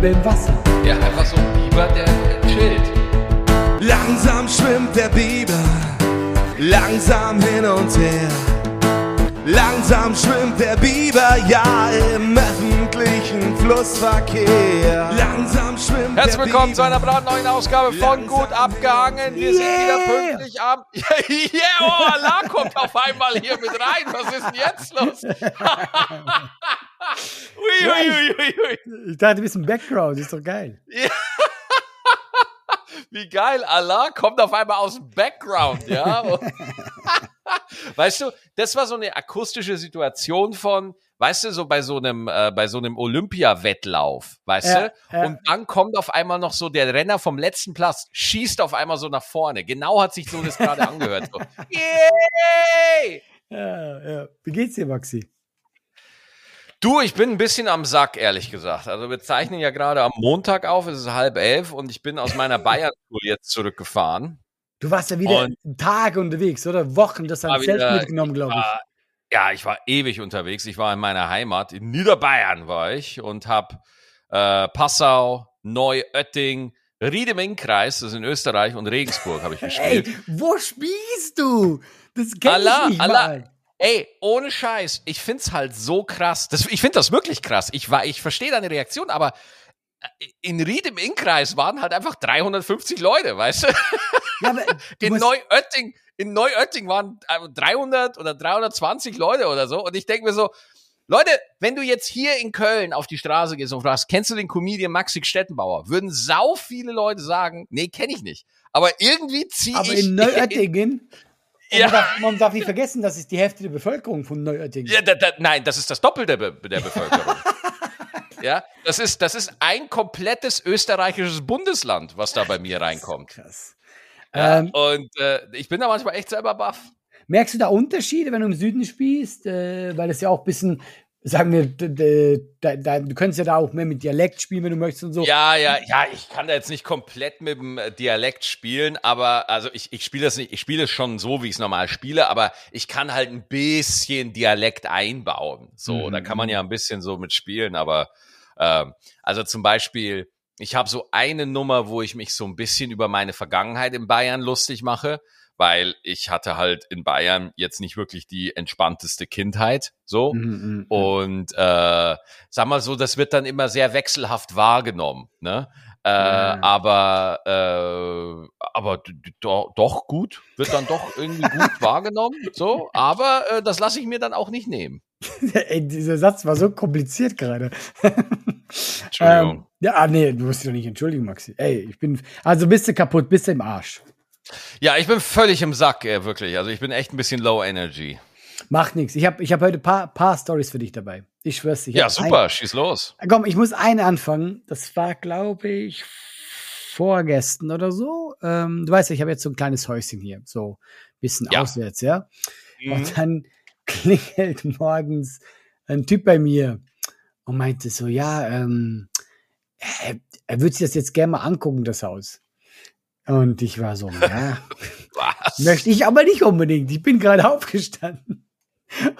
Biber im Wasser. Ja, einfach so ein Biber, der chillt. Langsam schwimmt der Biber, langsam hin und her. Langsam schwimmt der Biber, ja, im öffentlichen Flussverkehr. Langsam schwimmt Herzlich willkommen zu einer brandneuen Ausgabe von Langsam Gut abgehangen. Wir sind Yeah. wieder pünktlich am. yeah, oh, Allah kommt auf einmal hier mit rein. Was ist denn jetzt los? ui, ui, ui, ui, ui. Ich dachte, du bist im Background, ist doch geil. Wie geil, Allah kommt auf einmal aus dem Background, ja. weißt du, das war so eine akustische Situation von, weißt du, so bei so einem, äh, bei so einem Olympia-Wettlauf, weißt Ja, du? ja. Und dann kommt auf einmal noch so der Renner vom letzten Platz, schießt auf einmal so nach vorne. Genau hat sich so das gerade angehört. So. Yay! Ja, ja. Wie geht's dir, Maxi? Du, ich bin ein bisschen am Sack, ehrlich gesagt. Also wir zeichnen ja gerade am Montag auf, es ist halb elf und ich bin aus meiner Bayern-Tour jetzt zurückgefahren. Du warst ja wieder Und- Tage unterwegs, oder? Wochen, das hat Zelt wieder- mitgenommen, glaube ich. war, ja, ich war ewig unterwegs. Ich war in meiner Heimat, in Niederbayern war ich und habe äh, Passau, Neuötting, Ried im Innkreis, das ist in Österreich, und Regensburg habe ich Ey, gespielt. wo spielst du? Das kenn Allah, ich nicht Allah. mal. Ey, ohne Scheiß, ich find's halt so krass. Das, ich find das wirklich krass. Ich, war- ich verstehe deine Reaktion, aber äh, in Ried im Innkreis waren halt einfach 350 Leute, weißt du? Ja, du in Neuötting, in Neuötting waren äh, 300 oder 320 Leute oder so. Und ich denke mir so, Leute, wenn du jetzt hier in Köln auf die Straße gehst und fragst, kennst du den Comedian Maxi Stettenbauer? Würden sau viele Leute sagen, nee, kenne ich nicht. Aber irgendwie ziehe aber ich. in Neuöttingen, Ja. man, darf, man darf nicht vergessen, das ist die Hälfte der Bevölkerung von Neuöttingen. Ja, da, da, nein, das ist das Doppelte der, Be der Bevölkerung. ja, das ist, das ist ein komplettes österreichisches Bundesland, was da bei mir reinkommt. Krass. Ähm, und äh, ich bin da manchmal echt selber baff. Merkst du da Unterschiede, wenn du im Süden spielst? Äh, weil das ja auch ein bisschen, sagen wir, da, da, du könntest ja da auch mehr mit Dialekt spielen, wenn du möchtest und so. Ja, ja, ja, ich kann da jetzt nicht komplett mit dem äh, Dialekt spielen, aber also ich, ich spiele das nicht, ich spiele es schon so, wie ich es normal spiele, aber ich kann halt ein bisschen Dialekt einbauen. So, Mhm. da kann man ja ein bisschen so mit spielen, aber ähm, also zum Beispiel, ich habe so eine Nummer, wo ich mich so ein bisschen über meine Vergangenheit in Bayern lustig mache, weil ich hatte halt in Bayern jetzt nicht wirklich die entspannteste Kindheit, so. Mhm. Und äh, sag mal so, das wird dann immer sehr wechselhaft wahrgenommen, ne? Äh, Ja. Aber äh, aber do, doch gut, wird dann doch irgendwie gut wahrgenommen, so. Aber äh, das lasse ich mir dann auch nicht nehmen. Ey, dieser Satz war so kompliziert gerade. Entschuldigung. Ähm, ja, ah, nee, du musst dich doch nicht entschuldigen, Maxi. Ey, ich bin, also bist du kaputt, bist du im Arsch. Ja, ich bin völlig im Sack, äh, wirklich. Also ich bin echt ein bisschen low energy. Macht nichts. Ich habe ich hab heute ein paar, paar Stories für dich dabei. Ich schwör's dir. Ja, super, schieß los. Ein, komm, ich muss eine anfangen. Das war, glaube ich, vorgestern oder so. Ähm, du weißt ja, ich habe jetzt so ein kleines Häuschen hier, so ein bisschen Ja. auswärts, ja. Mhm. Und dann klingelt morgens ein Typ bei mir und meinte so, ja, ähm, er, er würde sich das jetzt gerne mal angucken, das Haus. Und ich war so, ja, möchte ich aber nicht unbedingt. Ich bin gerade aufgestanden.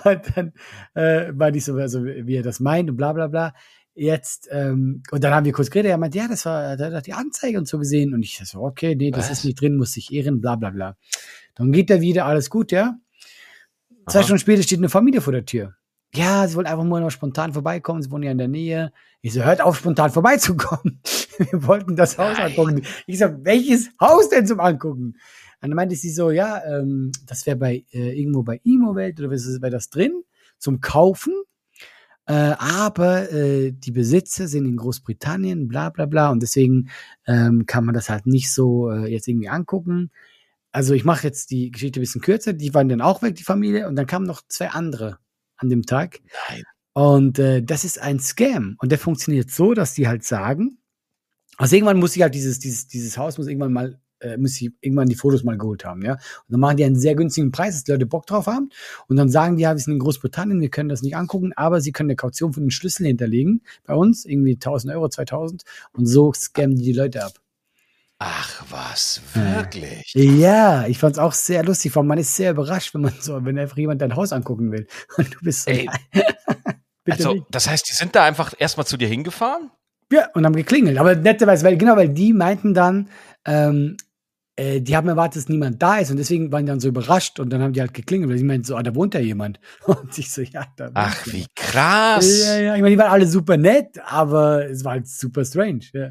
Und dann äh, war ich so, also, wie er das meint und bla bla bla. Jetzt, ähm, und dann haben wir kurz geredet, er meinte, ja, das war, da hat die Anzeige und so gesehen. Und ich so, okay, nee, das Was? ist nicht drin, muss sich ehren, bla bla bla. Dann geht er wieder, alles gut, ja. Zwei Aha. Stunden später steht eine Familie vor der Tür. Ja, sie wollen einfach nur noch spontan vorbeikommen, sie wohnen ja in der Nähe. Ich so, hört auf, spontan vorbeizukommen. Wir wollten das Haus Nein. angucken. Ich so, welches Haus denn zum Angucken? Und dann meinte sie so, ja, ähm, das wäre bei äh, irgendwo bei Immowelt oder was ist wäre das drin zum Kaufen. Äh, aber äh, die Besitzer sind in Großbritannien, bla bla bla. Und deswegen ähm, kann man das halt nicht so äh, jetzt irgendwie angucken. Also ich mache jetzt die Geschichte ein bisschen kürzer. Die waren dann auch weg, die Familie. Und dann kamen noch zwei andere an dem Tag. Nein. Und äh, das ist ein Scam. Und der funktioniert so, dass die halt sagen, also irgendwann muss ich halt dieses, dieses, dieses Haus muss irgendwann mal, äh, muss ich irgendwann die Fotos mal geholt haben, ja. Und dann machen die einen sehr günstigen Preis, dass die Leute Bock drauf haben. Und dann sagen die, ja, wir sind in Großbritannien, wir können das nicht angucken, aber sie können eine Kaution für den Schlüssel hinterlegen bei uns, irgendwie 1000 Euro, 2000. Und so scammen die die Leute ab. Ach was, wirklich? Ja, ich fand's auch sehr lustig, weil man ist sehr überrascht, wenn man so, wenn einfach jemand dein Haus angucken will. Und du bist so, Ey. Also, nicht. das heißt, die sind da einfach erstmal zu dir hingefahren? Ja, und haben geklingelt. Aber netterweise, weil, genau, weil die meinten dann, ähm, äh, die haben erwartet, dass niemand da ist und deswegen waren die dann so überrascht und dann haben die halt geklingelt, weil sie meinten so, ah, da wohnt ja jemand. Und ich so, ja, da Ach, wie krass. Ja, ja, ich meine, die waren alle super nett, aber es war halt super strange. Ja,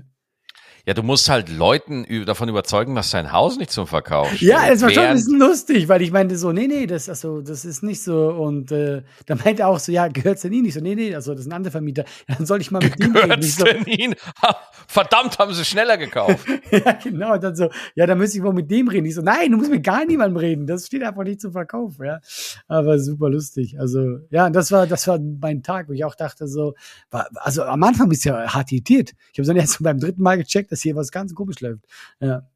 Ja, du musst halt Leuten davon überzeugen, dass dein Haus nicht zum Verkauf steht. ja es war schon ein bisschen lustig, weil ich meinte so, nee, nee, das, also, das ist nicht so. Und äh, da meinte er auch so, ja, gehört's denn Ihnen nicht? So, nee, nee, also das ist ein anderer Vermieter. Dann soll ich mal mit dem reden. Ich so, denn ihnen? Verdammt, haben sie schneller gekauft. ja, genau. Und dann so, ja, dann müsste ich wohl mit dem reden. Ich so, nein, du musst mit gar niemandem reden. Das steht einfach nicht zum Verkauf, ja. Aber super lustig. Also, ja, das war, das war mein Tag, wo ich auch dachte so, war, also am Anfang bist du ja hart irritiert. Ich habe dann erst so beim dritten Mal gecheckt, dass hier was ganz komisch läuft. Ja.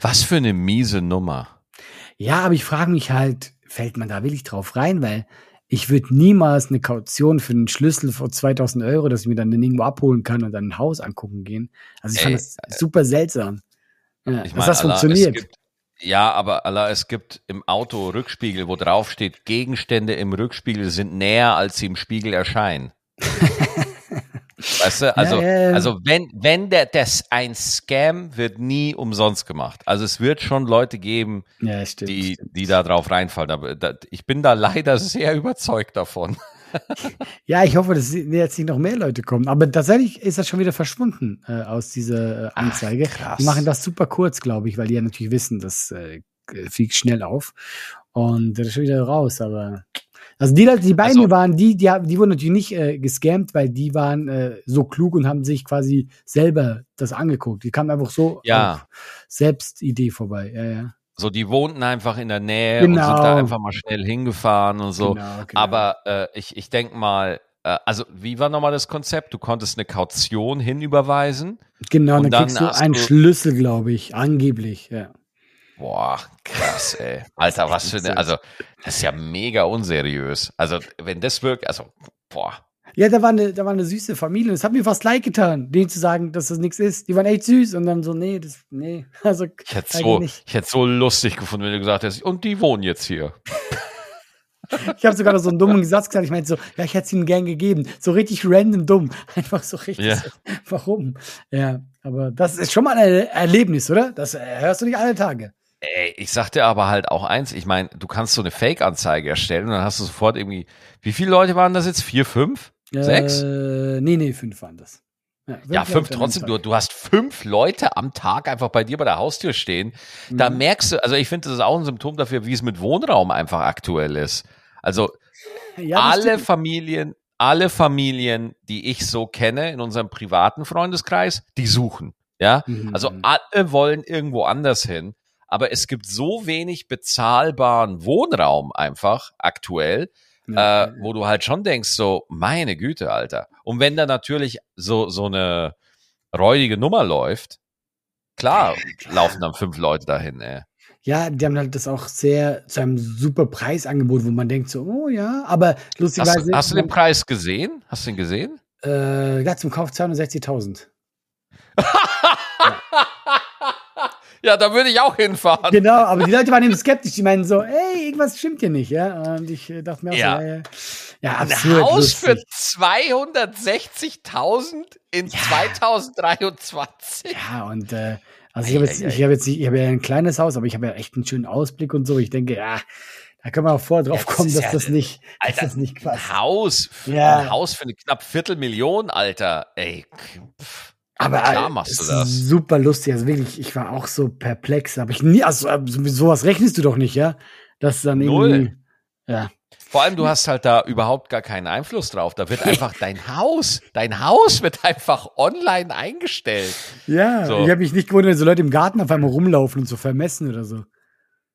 Was für eine miese Nummer. Ja, aber ich frage mich halt, fällt man da wirklich drauf rein? Weil ich würde niemals eine Kaution für einen Schlüssel vor 2000 Euro, dass ich mir dann den irgendwo abholen kann und dann ein Haus angucken gehen. Also ich fand Ey, das super seltsam. Ja, Ich dass meine, das Allah, funktioniert. Gibt, ja, aber Allah, es gibt im Auto Rückspiegel, wo drauf steht, Gegenstände im Rückspiegel sind näher, als sie im Spiegel erscheinen. weißt du, also, Ja, ja, also wenn, wenn der, das ein Scam wird nie umsonst gemacht. Also es wird schon Leute geben, ja, stimmt. die, stimmt. die da drauf reinfallen. Aber da, ich bin da leider sehr überzeugt davon. Ja, ich hoffe, dass jetzt nicht noch mehr Leute kommen. Aber tatsächlich ist das schon wieder verschwunden äh, aus dieser äh, Anzeige. krass. die machen das super kurz, glaube ich, weil die ja natürlich wissen, das äh, fliegt schnell auf. Und das ist schon wieder raus. Aber also die Leute, die bei Also- mir waren, die, die, haben- die wurden natürlich nicht äh, gescammt, weil die waren äh, so klug und haben sich quasi selber das angeguckt. Die kamen einfach so Ja. auf Selbstidee vorbei. Ja, ja. So, die wohnten einfach in der Nähe und Genau. sind da einfach mal schnell hingefahren und so. Genau, genau. Aber äh, ich, ich denke mal, äh, also wie war nochmal das Konzept? Du konntest eine Kaution hinüberweisen. genau, und dann, dann kriegst du einen Schlüssel, glaube ich, angeblich. Ja. Boah, krass, ey. Alter, was für eine, also das ist ja mega unseriös. Also wenn das wirkt, also boah. Ja, da war eine, da war eine süße Familie. Das hat mir fast leid getan, denen zu sagen, dass das nichts ist. Die waren echt süß und dann so, nee, das, nee. Also, Ich hätte so, nicht. ich hätte so lustig gefunden, wenn du gesagt hättest, und die wohnen jetzt hier. Ich habe sogar noch so einen dummen Satz gesagt. Ich meinte so, ja, ich hätte es ihnen gern gegeben. So richtig random dumm. Einfach so richtig. Ja. So, warum? Ja, aber das ist schon mal ein Erlebnis, oder? Das hörst du nicht alle Tage. Ey, ich sag dir aber halt auch eins, ich meine, du kannst so eine Fake-Anzeige erstellen und dann hast du sofort irgendwie, wie viele Leute waren das jetzt? Vier, fünf? Sechs? Äh, nee, nee, fünf waren das. Ja, fünf Leute an trotzdem. Du, du hast fünf Leute am Tag einfach bei dir bei der Haustür stehen. Da Mhm. merkst du, also ich finde, das ist auch ein Symptom dafür, wie es mit Wohnraum einfach aktuell ist. Also. Ja, alle stimmt. Familien, alle Familien, die ich so kenne in unserem privaten Freundeskreis, die suchen. Ja, Mhm. also alle wollen irgendwo anders hin. Aber es gibt so wenig bezahlbaren Wohnraum einfach aktuell, Ja, äh, wo du halt schon denkst, so, meine Güte, Alter. Und wenn da natürlich so, so eine räudige Nummer läuft, klar, laufen dann fünf Leute dahin, ey. Ja, die haben halt das auch sehr zu einem super Preisangebot, wo man denkt so, oh ja, aber Hast, lustigerweise. du- hast du den Preis gesehen? Hast du ihn gesehen? Äh, ja, zum Kauf 260.000. Ja, da würde ich auch hinfahren. Genau, aber die Leute waren eben skeptisch. Die meinen so, ey, irgendwas stimmt hier nicht, ja. Und ich äh, dachte mir auch Ja. so, ja, ja. ja Ein absurd Haus für lustig. 260.000 in 2023? Ja, und äh, also ich habe jetzt, ich habe jetzt, ich habe ja ein kleines Haus, aber ich habe ja echt einen schönen Ausblick und so. Ich denke, ja, da können wir auch vorher drauf Ja, das kommen, dass ja- das nicht, dass Alter, das nicht passt. Ein Haus, für, Ja. ein Haus für eine knapp Viertelmillion, Alter. Ey, pff. Aber klar äh, machst du das. ist super lustig. Also wirklich, ich war auch so perplex. Aber ich nie, also so- mit sowas rechnest du doch nicht, ja? Das dann Null. irgendwie. Ja. Vor allem, du hast halt da überhaupt gar keinen Einfluss drauf. Da wird einfach dein Haus, dein Haus wird einfach online eingestellt. Ja, So. ich habe mich nicht gewundert, wenn so Leute im Garten auf einmal rumlaufen und so vermessen oder so.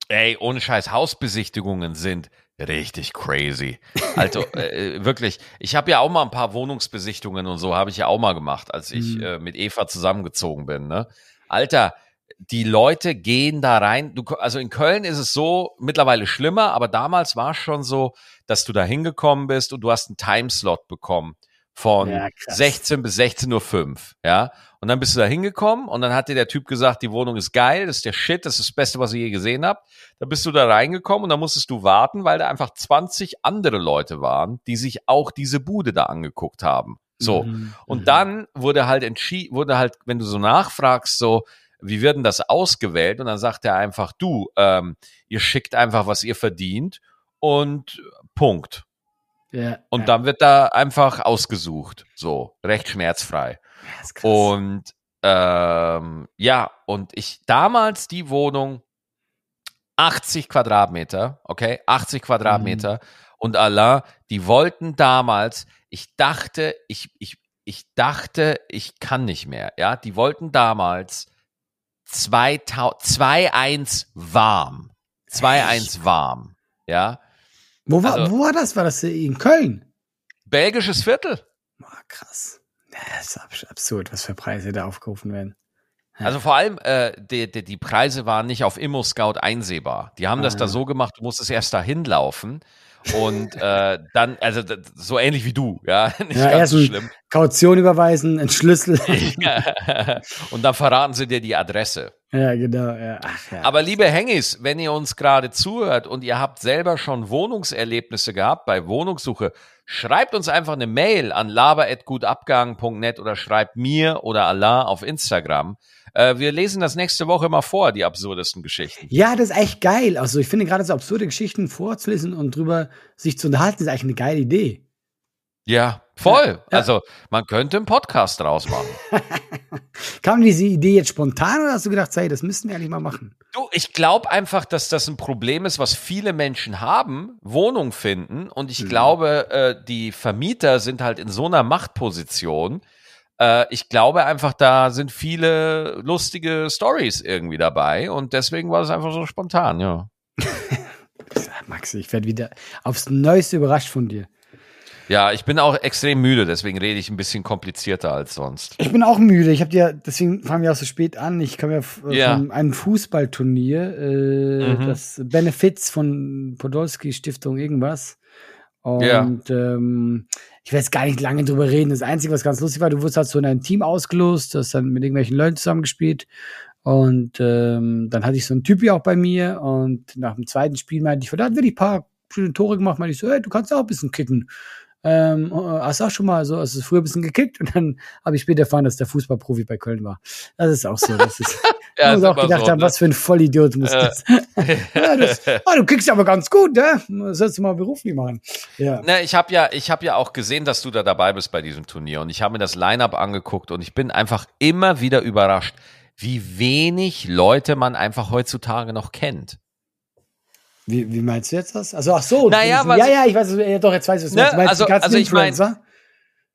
Ey, ohne Scheiß, Hausbesichtigungen sind richtig crazy. Also äh, wirklich, ich habe ja auch mal ein paar Wohnungsbesichtigungen und so, habe ich ja auch mal gemacht, als ich Mhm. äh, mit Eva zusammengezogen bin. Ne? Alter, die Leute gehen da rein. Du, also in Köln ist es so mittlerweile schlimmer, aber damals war es schon so, dass du da hingekommen bist und du hast einen Timeslot bekommen von Ja, krass. 16 bis 16.05 Uhr, ja. Und dann bist du da hingekommen und dann hat dir der Typ gesagt, die Wohnung ist geil, das ist der Shit, das ist das Beste, was ihr je gesehen habt. Da bist du da reingekommen und dann musstest du warten, weil da einfach 20 andere Leute waren, die sich auch diese Bude da angeguckt haben. So. Mhm. Und dann wurde halt entschieden, wurde halt, wenn du so nachfragst, so, wie wird denn das ausgewählt? Und dann sagt er einfach, du, ähm, ihr schickt einfach, was ihr verdient und Punkt. Ja, Und ja, dann wird da einfach ausgesucht. So, recht schmerzfrei. Und ähm, ja, und ich damals die Wohnung 80 Quadratmeter, okay, 80 Quadratmeter. Und Allah, die wollten damals, ich dachte, ich, ich, ich dachte, ich kann nicht mehr, ja, die wollten damals 2000 2-1 warm. 2-1 warm, ja. wo, war, also- wo war das? War das in Köln? Belgisches Viertel. Boah, krass. Ja, Das ist abs- absurd, was für Preise da aufgerufen werden. Ja. Also vor allem, äh, die, die, die Preise waren nicht auf Immo-Scout einsehbar. Die haben das Ah. da so gemacht, du musstest erst da hinlaufen und äh, dann, also so ähnlich wie du, ja, nicht Ja, ganz erst so schlimm. Kaution überweisen, ein Schlüssel. und dann verraten sie dir die Adresse. ja, genau. Ja. Ach, ja. Aber liebe Hengis, wenn ihr uns gerade zuhört und ihr habt selber schon Wohnungserlebnisse gehabt bei Wohnungssuche, schreibt uns einfach eine Mail an laber.gutabgang.net oder schreibt mir oder Allah auf Instagram. Äh, wir lesen das nächste Woche mal vor, die absurdesten Geschichten. Ja, das ist echt geil. Also ich finde gerade so absurde Geschichten vorzulesen und drüber sich zu unterhalten, ist eigentlich eine geile Idee. Ja, voll. Ja, ja. Also man könnte einen Podcast draus machen. Kam diese Idee jetzt spontan oder hast du gedacht, hey, das müssten wir eigentlich mal machen? Du, ich glaube einfach, dass das ein Problem ist, was viele Menschen haben, Wohnung finden. Und ich Mhm. glaube, äh, die Vermieter sind halt in so einer Machtposition. Äh, ich glaube einfach, da sind viele lustige Stories irgendwie dabei. Und deswegen war es einfach so spontan, ja. Max, ich werde wieder aufs Neueste überrascht von dir. Ja, ich bin auch extrem müde, deswegen rede ich ein bisschen komplizierter als sonst. Ich bin auch müde. Ich habe dir, deswegen fangen wir auch so spät an. Ich komme ja äh, Ja. von einem Fußballturnier, äh, Mhm. das Benefits von Podolski Stiftung irgendwas. Und Ja. ähm, ich will jetzt gar nicht lange drüber reden. Das Einzige, was ganz lustig war, du wurdest halt so in ein Team ausgelost, du hast dann mit irgendwelchen Leuten zusammengespielt. Und ähm, dann hatte ich so einen Typi auch bei mir. Und nach dem zweiten Spiel meinte ich, da hat wirklich ein paar schöne Tore gemacht. Meinte ich so, hey, du kannst auch ein bisschen kicken. Ähm, äh, hast du auch schon mal so, du früher ein bisschen gekickt und dann habe ich später erfahren, dass der Fußballprofi bei Köln war. Das ist auch so. Das ist, Ja, muss auch gedacht so, haben, ne? was für ein Vollidiot muss Äh. das. ja, das ah, du kickst aber ganz gut, ne? Das sollst du mal beruflich machen. Ja. Na, ich habe ja, ich habe ja auch gesehen, dass du da dabei bist bei diesem Turnier und ich habe mir das Line-up angeguckt und ich bin einfach immer wieder überrascht, wie wenig Leute man einfach heutzutage noch kennt. Wie, wie meinst du jetzt das? Also ach so, Naja, du- was- ja, ja, ich weiß, ja, doch, jetzt weiß ich, du Ne, meinst. Du also- also ich mein- Influencer?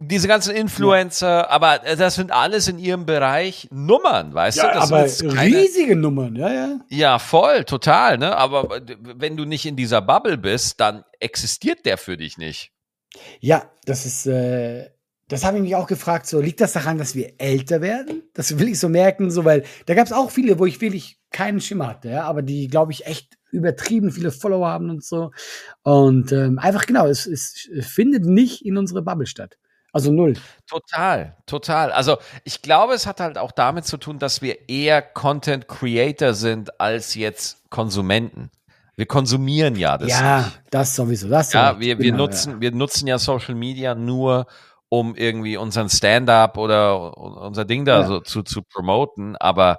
Diese ganzen Influencer, aber äh, das sind alles in ihrem Bereich Nummern, weißt du? ja, Das sind aber keine- riesige Nummern, ja, ja. Ja, voll, total, ne? Aber wenn du nicht in dieser Bubble bist, dann existiert der für dich nicht. Ja, das ist, äh, das habe ich mich auch gefragt, so liegt das daran, dass wir älter werden? Das will ich so merken, so, weil da gab es auch viele, wo ich wirklich keinen Schimmer hatte, ja, aber die, glaube ich, echt übertrieben viele Follower haben und so. Und ähm, einfach genau, es, es findet nicht in unsere Bubble statt. Also null. Total, total. Also ich glaube, es hat halt auch damit zu tun, dass wir eher Content Creator sind als jetzt Konsumenten. Wir konsumieren ja das. ja, nicht. das sowieso. Das Ja, sowieso, wir, wir genau, nutzen, wir nutzen ja Social Media nur, um irgendwie unseren Stand-up oder unser Ding da Ja. so zu, zu promoten. Aber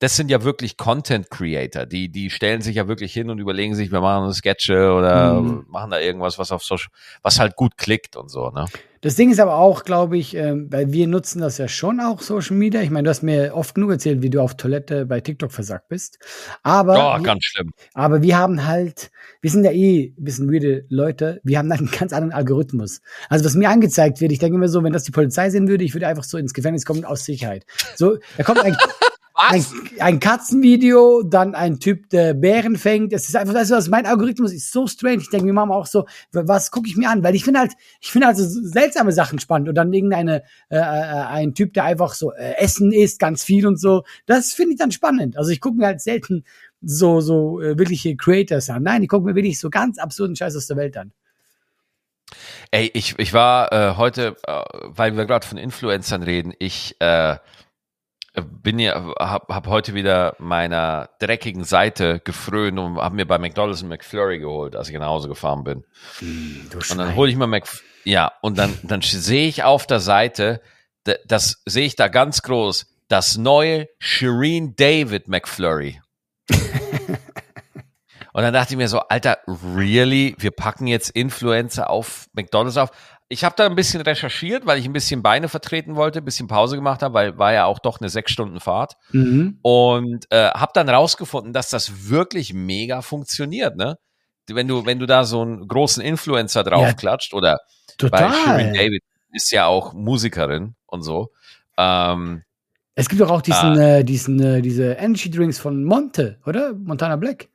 das sind ja wirklich Content Creator. Die, die stellen sich ja wirklich hin und überlegen sich, wir machen Sketche oder Mhm. machen da irgendwas, was auf Social, was halt gut klickt und so, ne? Das Ding ist aber auch, glaube ich, ähm, weil wir nutzen das ja schon auch Social Media. Ich meine, du hast mir oft genug erzählt, wie du auf Toilette bei TikTok versagt bist. Aber Ja, wir- ganz schlimm. Aber wir haben halt, wir sind ja eh ein bisschen weirde Leute, wir haben halt einen ganz anderen Algorithmus. Also was mir angezeigt wird, ich denke immer so, wenn das die Polizei sehen würde, ich würde einfach so ins Gefängnis kommen aus Sicherheit. So, da kommt ein, ein, Was? ein Katzenvideo, dann ein Typ, der Bären fängt. Es ist einfach, weißt du was, mein Algorithmus ist so strange. Ich denke mir manchmal auch so, was gucke ich mir an? Weil ich finde halt, ich finde also seltsame Sachen spannend und dann irgendeine, äh, äh, ein Typ, der einfach so äh, Essen isst, ganz viel und so. Das finde ich dann spannend. Also ich gucke mir halt selten so, so äh, wirkliche Creators an. Nein, ich gucke mir wirklich so ganz absurden Scheiß aus der Welt an. Ey, ich, ich war äh, heute, äh, weil wir gerade von Influencern reden, ich, äh, bin ja, hab, hab heute wieder meiner dreckigen Seite gefrönt und hab mir bei McDonald's einen McFlurry geholt, als ich nach Hause gefahren bin. Du Und dann hole ich mir Mc, ja, und dann, dann sehe ich auf der Seite, das sehe ich da ganz groß, das neue Shireen David McFlurry. und dann dachte ich mir so, Alter, really? Wir packen jetzt Influencer auf McDonalds auf. Ich habe da ein bisschen recherchiert, weil ich ein bisschen Beine vertreten wollte, ein bisschen Pause gemacht habe, weil war ja auch doch eine sechs Stunden Fahrt. Mhm. Und äh, habe dann rausgefunden, dass das wirklich mega funktioniert, ne? Wenn du, wenn du da so einen großen Influencer draufklatscht oder weil Shirin Total. David ist ja auch Musikerin und so. Ähm, Es gibt doch auch diesen, äh, diesen, äh, diese Energy Drinks von Monte, oder? Montana Black.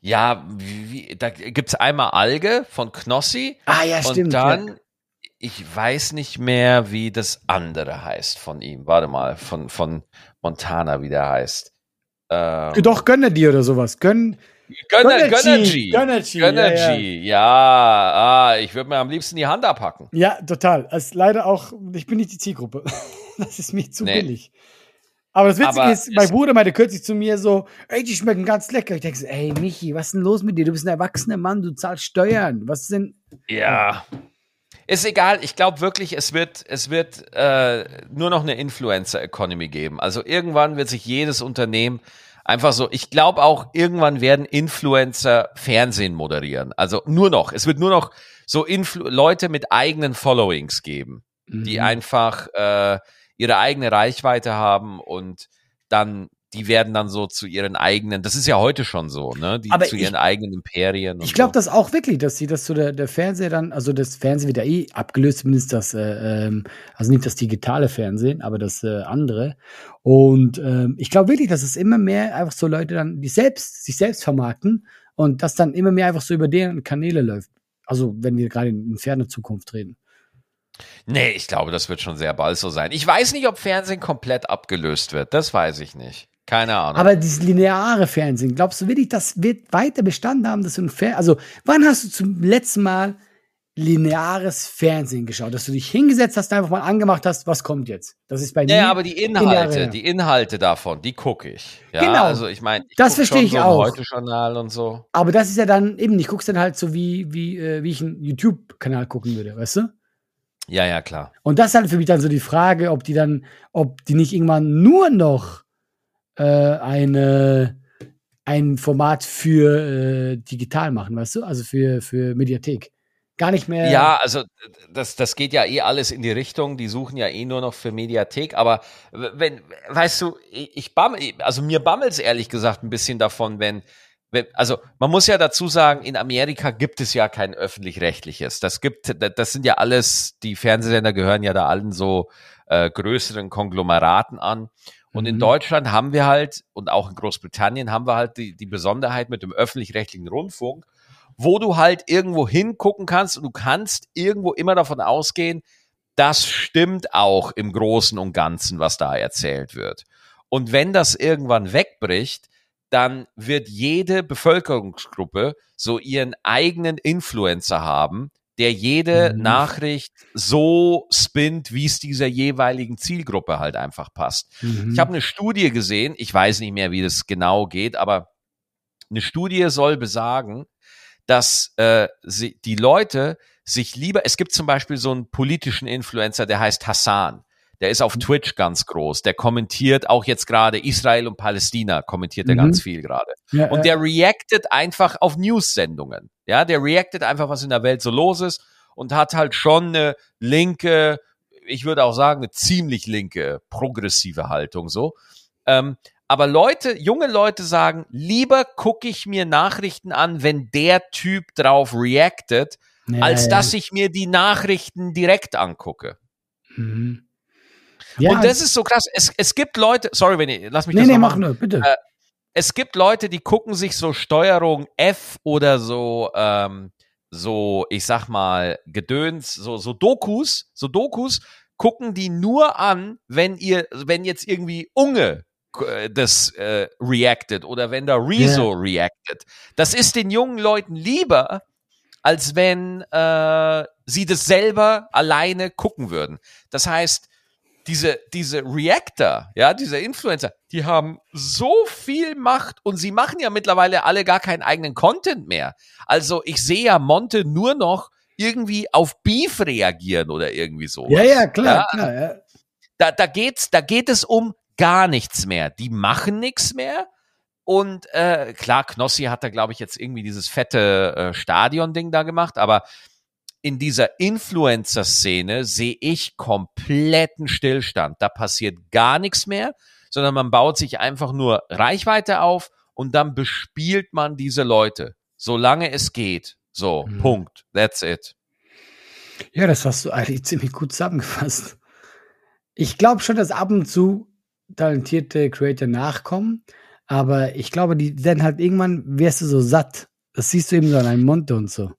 ja, wie, wie, da gibt's einmal Alge von Knossi Ah, ja, stimmt. und dann, ja. Ich weiß nicht mehr, wie das andere heißt von ihm. Warte mal, von, von Montana, wie der heißt. Ähm, Doch, gönne dir oder sowas. Gönn. Gönner, Gönnergy. Gönnergy. Gönnergy, ja, Gönnergy, ja, ah, ich würde mir am liebsten die Hand abpacken. Ja, total. Ist leider auch, ich bin nicht die Zielgruppe. Das ist mir zu Nee. billig. Aber das Witzige Aber ist, mein Bruder meinte kürzlich zu mir so, ey, die schmecken ganz lecker. Ich denke so, ey, Michi, was ist denn los mit dir? Du bist ein erwachsener Mann, du zahlst Steuern. Was ist denn? Ja. Ist egal, ich glaube wirklich, es wird, es wird äh, nur noch eine Influencer-Economy geben. Also irgendwann wird sich jedes Unternehmen einfach so, ich glaube auch, irgendwann werden Influencer Fernsehen moderieren. Also nur noch, es wird nur noch so Influ Leute mit eigenen Followings geben, die Mhm. einfach äh, ihre eigene Reichweite haben und dann, die werden dann so zu ihren eigenen, das ist ja heute schon so, ne? Die Aber zu ich- ihren eigenen Imperien. und Ich glaube so. das auch wirklich, dass sie das so der, der Fernseher dann, also das Fernsehen wird ja eh abgelöst, zumindest das, äh, ähm, also nicht das digitale Fernsehen, aber das äh, andere. Und ähm, ich glaube wirklich, dass es immer mehr einfach so Leute dann, die selbst, sich selbst vermarkten und das dann immer mehr einfach so über deren Kanäle läuft. Also wenn wir gerade in, in ferne Zukunft reden. Nee, ich glaube, das wird schon sehr bald so sein. Ich weiß nicht, ob Fernsehen komplett abgelöst wird. Das weiß ich nicht. Keine Ahnung. Aber dieses lineare Fernsehen, glaubst du wirklich, das wird weiter Bestand haben, dass du ein Fer also wann hast du zum letzten Mal lineares Fernsehen geschaut, dass du dich hingesetzt hast, einfach mal angemacht hast, was kommt jetzt? Das ist bei mir. ja, aber die Inhalte, die Inhalte davon, die gucke ich. Ja, Genau. Also ich meine, ich Das verstehe ich so auch. Heute-Journal und so. Aber das ist ja dann eben, ich guck's dann halt so wie, wie, äh, wie ich einen YouTube-Kanal gucken würde, weißt du? Ja, ja, klar. Und das ist halt für mich dann so die Frage, ob die dann, ob die nicht irgendwann nur noch äh, eine, ein Format für äh, digital machen, weißt du? Also für, für Mediathek. Gar nicht mehr. Ja, also das, das geht ja eh alles in die Richtung. Die suchen ja eh nur noch für Mediathek. Aber wenn, weißt du, ich bammel, also mir bammelt's ehrlich gesagt ein bisschen davon, wenn, wenn, also man muss ja dazu sagen, in Amerika gibt es ja kein öffentlich-rechtliches. Das gibt, das sind ja alles, die Fernsehsender gehören ja da allen so äh, größeren Konglomeraten an. Und in Mhm. Deutschland haben wir halt, und auch in Großbritannien haben wir halt die, die Besonderheit mit dem öffentlich-rechtlichen Rundfunk, wo du halt irgendwo hingucken kannst und du kannst irgendwo immer davon ausgehen, das stimmt auch im Großen und Ganzen, was da erzählt wird. Und wenn das irgendwann wegbricht, dann wird jede Bevölkerungsgruppe so ihren eigenen Influencer haben, der jede Mhm. Nachricht so spinnt, wie es dieser jeweiligen Zielgruppe halt einfach passt. Mhm. Ich habe eine Studie gesehen, ich weiß nicht mehr, wie das genau geht, aber eine Studie soll besagen, dass äh, sie, die Leute sich lieber, es gibt zum Beispiel so einen politischen Influencer, der heißt Hassan. Der ist auf Twitch ganz groß. Der kommentiert auch jetzt gerade Israel und Palästina, kommentiert er Mhm. ganz viel gerade. ja, Und der reactet einfach auf News-Sendungen. Ja, der reactet einfach, was in der Welt so los ist und hat halt schon eine linke, ich würde auch sagen, eine ziemlich linke, progressive Haltung so. Ähm, aber Leute, junge Leute sagen, lieber gucke ich mir Nachrichten an, wenn der Typ drauf reactet, ja, als ja. dass ich mir die Nachrichten direkt angucke. Mhm. Ja, Und das ist so krass. Es, es gibt Leute, sorry, wenn ich, lass mich nee, das nee, mach nur, bitte. Äh, es gibt Leute, die gucken sich so Steuerung F oder so, ähm, so, ich sag mal, Gedöns, so, so Dokus, so Dokus, gucken die nur an, wenn ihr, wenn jetzt irgendwie Unge äh, das äh, reacted oder wenn da Rezo reacted. Das ist den jungen Leuten lieber, als wenn äh, sie das selber alleine gucken würden. Das heißt, diese, diese Reactor, ja, diese Influencer, die haben so viel Macht und sie machen ja mittlerweile alle gar keinen eigenen Content mehr. Also ich sehe ja Monte nur noch irgendwie auf Beef reagieren oder irgendwie so. Ja, ja, klar, ja, klar. Ja. Da, da geht's, da geht es um gar nichts mehr. Die machen nichts mehr. Und äh, klar, Knossi hat da, glaube ich, jetzt irgendwie dieses fette äh, Stadion-Ding da gemacht, aber in dieser Influencer-Szene sehe ich kompletten Stillstand. Da passiert gar nichts mehr, sondern man baut sich einfach nur Reichweite auf und dann bespielt man diese Leute, solange es geht. So, mhm. Punkt. That's it. Ja, das hast du eigentlich ziemlich gut zusammengefasst. Ich glaube schon, dass ab und zu talentierte Creator nachkommen, aber ich glaube, die werden halt irgendwann, wirst du so satt. Das siehst du eben so an einem Mund und so.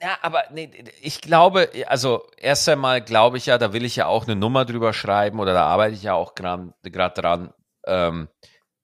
Ja, aber nee, ich glaube, also erst einmal glaube ich ja, da will ich ja auch eine Nummer drüber schreiben oder da arbeite ich ja auch gerade dran, ähm,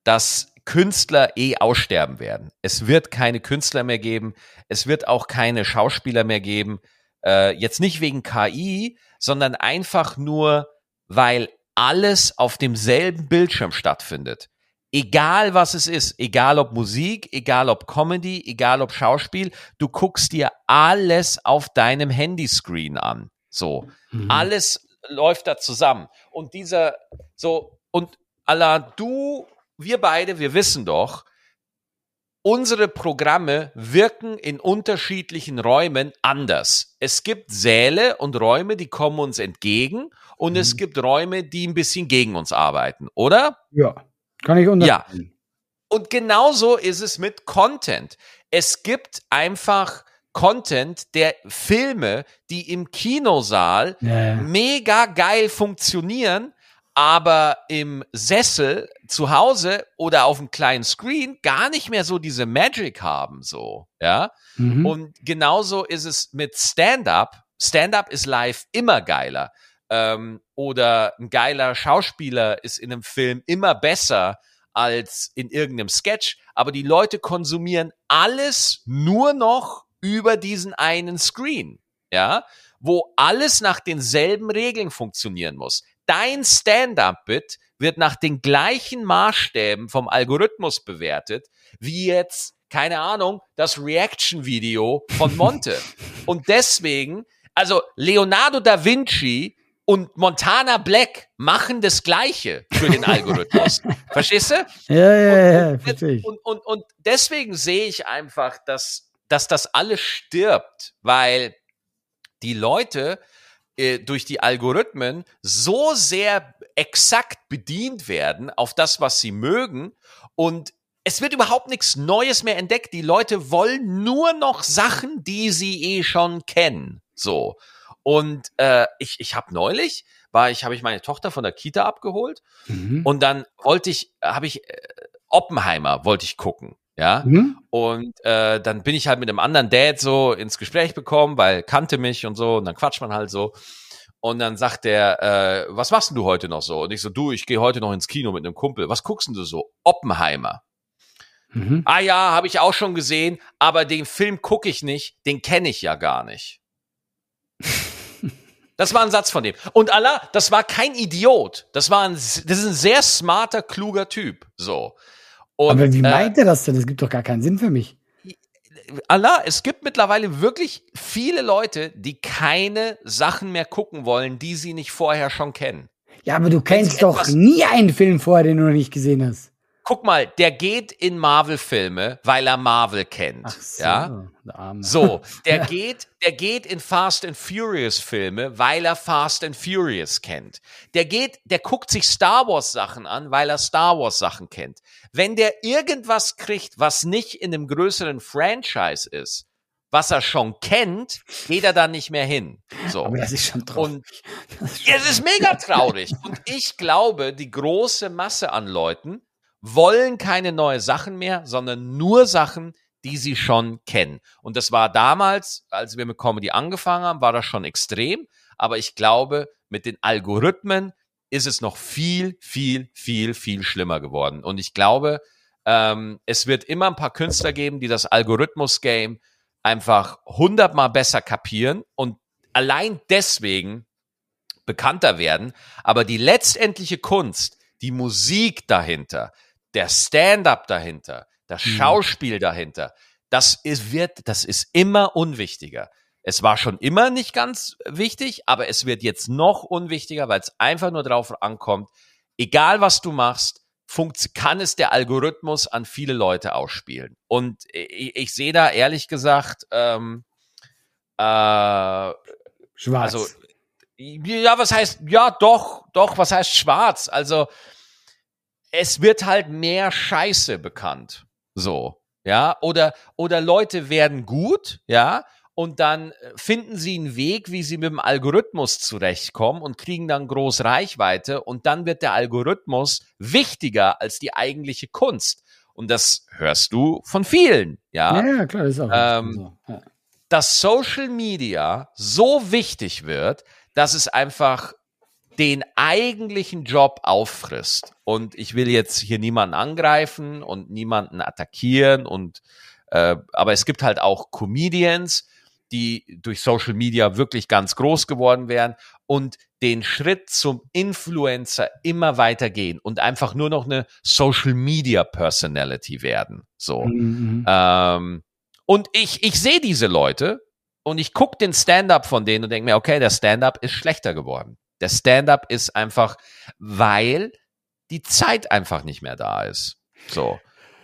dass Künstler eh aussterben werden. Es wird keine Künstler mehr geben, es wird auch keine Schauspieler mehr geben. Äh, jetzt nicht wegen KI, sondern einfach nur, weil alles auf demselben Bildschirm stattfindet egal was es ist, egal ob Musik, egal ob Comedy, egal ob Schauspiel, du guckst dir alles auf deinem Handyscreen an. So, mhm. alles läuft da zusammen. Und dieser, so, und Allah, du, wir beide, wir wissen doch, unsere Programme wirken in unterschiedlichen Räumen anders. Es gibt Säle und Räume, die kommen uns entgegen und mhm. es gibt Räume, die ein bisschen gegen uns arbeiten, oder? Ja. Kann ich unterstreichen. Ja. Und genauso ist es mit Content. Es gibt einfach Content der Filme, die im Kinosaal ja. mega geil funktionieren, aber im Sessel zu Hause oder auf dem kleinen Screen gar nicht mehr so diese Magic haben, so, ja. Mhm. Und genauso ist es mit Stand-up. Stand-up ist live immer geiler ähm, oder ein geiler Schauspieler ist in einem Film immer besser als in irgendeinem Sketch, aber die Leute konsumieren alles nur noch über diesen einen Screen, ja, wo alles nach denselben Regeln funktionieren muss. Dein Stand-up-Bit wird nach den gleichen Maßstäben vom Algorithmus bewertet, wie jetzt, keine Ahnung, das Reaction-Video von Monte. Und deswegen, also Leonardo da Vinci und Montana Black machen das Gleiche für den Algorithmus. Verstehst du? Ja, ja, ja, verstehe ich. Und, und, und deswegen sehe ich einfach, dass, dass das alles stirbt, weil die Leute äh, durch die Algorithmen so sehr exakt bedient werden auf das, was sie mögen und es wird überhaupt nichts Neues mehr entdeckt. Die Leute wollen nur noch Sachen, die sie eh schon kennen. So. Und äh, ich, ich habe neulich, war ich, habe ich meine Tochter von der Kita abgeholt mhm. und dann wollte ich, habe ich äh, Oppenheimer wollte ich gucken. Ja, mhm. und äh, dann bin ich halt mit einem anderen Dad so ins Gespräch bekommen, weil kannte mich und so, und dann quatscht man halt so. Und dann sagt der, äh, was machst denn du heute noch so? Und ich so, du, ich gehe heute noch ins Kino mit einem Kumpel. Was guckst denn du so? Oppenheimer. Mhm. Ah ja, habe ich auch schon gesehen, aber den Film gucke ich nicht, den kenne ich ja gar nicht. Das war ein Satz von dem. Und Allah, das war kein Idiot. Das war ein, das ist ein sehr smarter, kluger Typ. So. Und, Aber wie äh, meint er das denn? Das gibt doch gar keinen Sinn für mich. Allah, es gibt mittlerweile wirklich viele Leute, die keine Sachen mehr gucken wollen, die sie nicht vorher schon kennen. Ja, aber du kennst doch nie einen Film vorher, den du noch nicht gesehen hast guck mal, der geht in Marvel-Filme, weil er Marvel kennt. Ach so, ja? so, der ja. geht, der geht in Fast and Furious-Filme, weil er Fast and Furious kennt. Der geht, der guckt sich Star Wars-Sachen an, weil er Star Wars-Sachen kennt. Wenn der irgendwas kriegt, was nicht in einem größeren Franchise ist, was er schon kennt, geht er dann nicht mehr hin. So. Aber das ist schon traurig. Und es ist mega traurig. Und ich glaube, die große Masse an Leuten wollen keine neue Sachen mehr, sondern nur Sachen, die sie schon kennen. Und das war damals, als wir mit Comedy angefangen haben, war das schon extrem. Aber ich glaube, mit den Algorithmen ist es noch viel, viel, viel, viel schlimmer geworden. Und ich glaube, ähm, es wird immer ein paar Künstler geben, die das Algorithmus-Game einfach hundertmal besser kapieren. Und allein deswegen bekannter werden. Aber die letztendliche Kunst, die Musik dahinter, der Stand-up dahinter, das Mhm. Schauspiel dahinter, das ist, wird, das ist immer unwichtiger. Es war schon immer nicht ganz wichtig, aber es wird jetzt noch unwichtiger, weil es einfach nur darauf ankommt, egal was du machst, kann es der Algorithmus an viele Leute ausspielen. Und ich, ich sehe da ehrlich gesagt, ähm, äh, Schwarz. also, ja, was heißt, ja, doch, doch, was heißt schwarz? Also, es wird halt mehr Scheiße bekannt. So, ja, oder, oder Leute werden gut, ja, und dann äh, finden sie einen Weg, wie sie mit dem Algorithmus zurechtkommen und kriegen dann groß Reichweite und dann wird der Algorithmus wichtiger als die eigentliche Kunst. Und das hörst du von vielen, ja ja, ja, klar, das ist auch Ähm, so. Ja. dass Social Media so wichtig wird, dass es einfach den eigentlichen Job auffrisst. Und ich will jetzt hier niemanden angreifen und niemanden attackieren und äh, aber es gibt halt auch Comedians, die durch Social Media wirklich ganz groß geworden wären und den Schritt zum Influencer immer weiter gehen und einfach nur noch eine Social Media Personality werden. So. Mhm. Ähm, und ich, ich sehe diese Leute und ich gucke den Stand-up von denen und denke mir, okay, der Stand-up ist schlechter geworden. Der Stand-up ist einfach, weil die Zeit einfach nicht mehr da ist. So.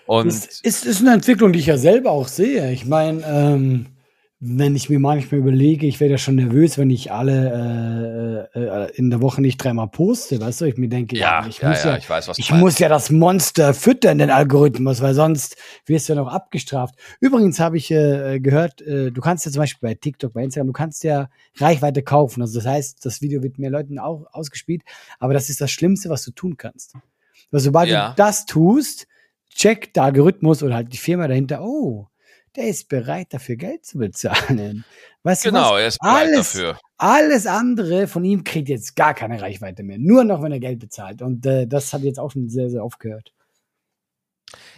Und ist, ist, ist eine Entwicklung, die ich ja selber auch sehe. Ich meine, ähm, wenn ich mir manchmal überlege, ich werde ja schon nervös, wenn ich alle äh, äh, in der Woche nicht dreimal poste, weißt du? Ich mir denke, ja, ja, ich ja, muss ja, ich weiß, was ich muss ja das Monster füttern, den Algorithmus, weil sonst wirst du ja noch abgestraft. Übrigens habe ich äh, gehört, äh, du kannst ja zum Beispiel bei TikTok, bei Instagram, du kannst ja Reichweite kaufen. Also das heißt, das Video wird mehr Leuten auch ausgespielt, aber das ist das Schlimmste, was du tun kannst. Weil sobald du das tust, checkt der Algorithmus oder halt die Firma dahinter, oh, der ist bereit, dafür Geld zu bezahlen. Weißt du Genau, was? er ist bereit alles, dafür. Alles andere von ihm kriegt jetzt gar keine Reichweite mehr. Nur noch, wenn er Geld bezahlt. Und äh, das hat jetzt auch schon sehr, sehr aufgehört.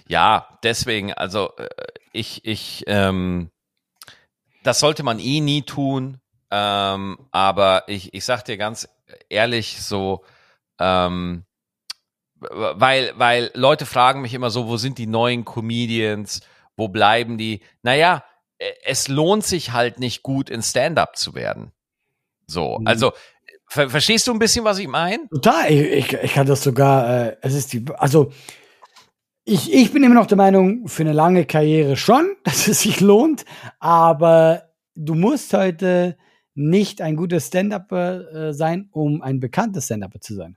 Ja, deswegen, also äh, ich, ich, ähm, das sollte man eh nie tun. Ähm, aber ich, ich sag dir ganz ehrlich so, ähm, weil, weil Leute fragen mich immer so, wo sind die neuen Comedians? Wo bleiben die? Naja, äh, es lohnt sich halt nicht gut in Stand-up zu werden. So, Mhm. also ver verstehst du ein bisschen, was ich meine? Total. Ich, ich, ich kann das sogar, äh, es ist die, also ich, ich bin immer noch der Meinung, für eine lange Karriere schon, dass es sich lohnt, aber du musst heute nicht ein guter Stand-Upper äh, sein, um ein bekannter Stand-Upper zu sein.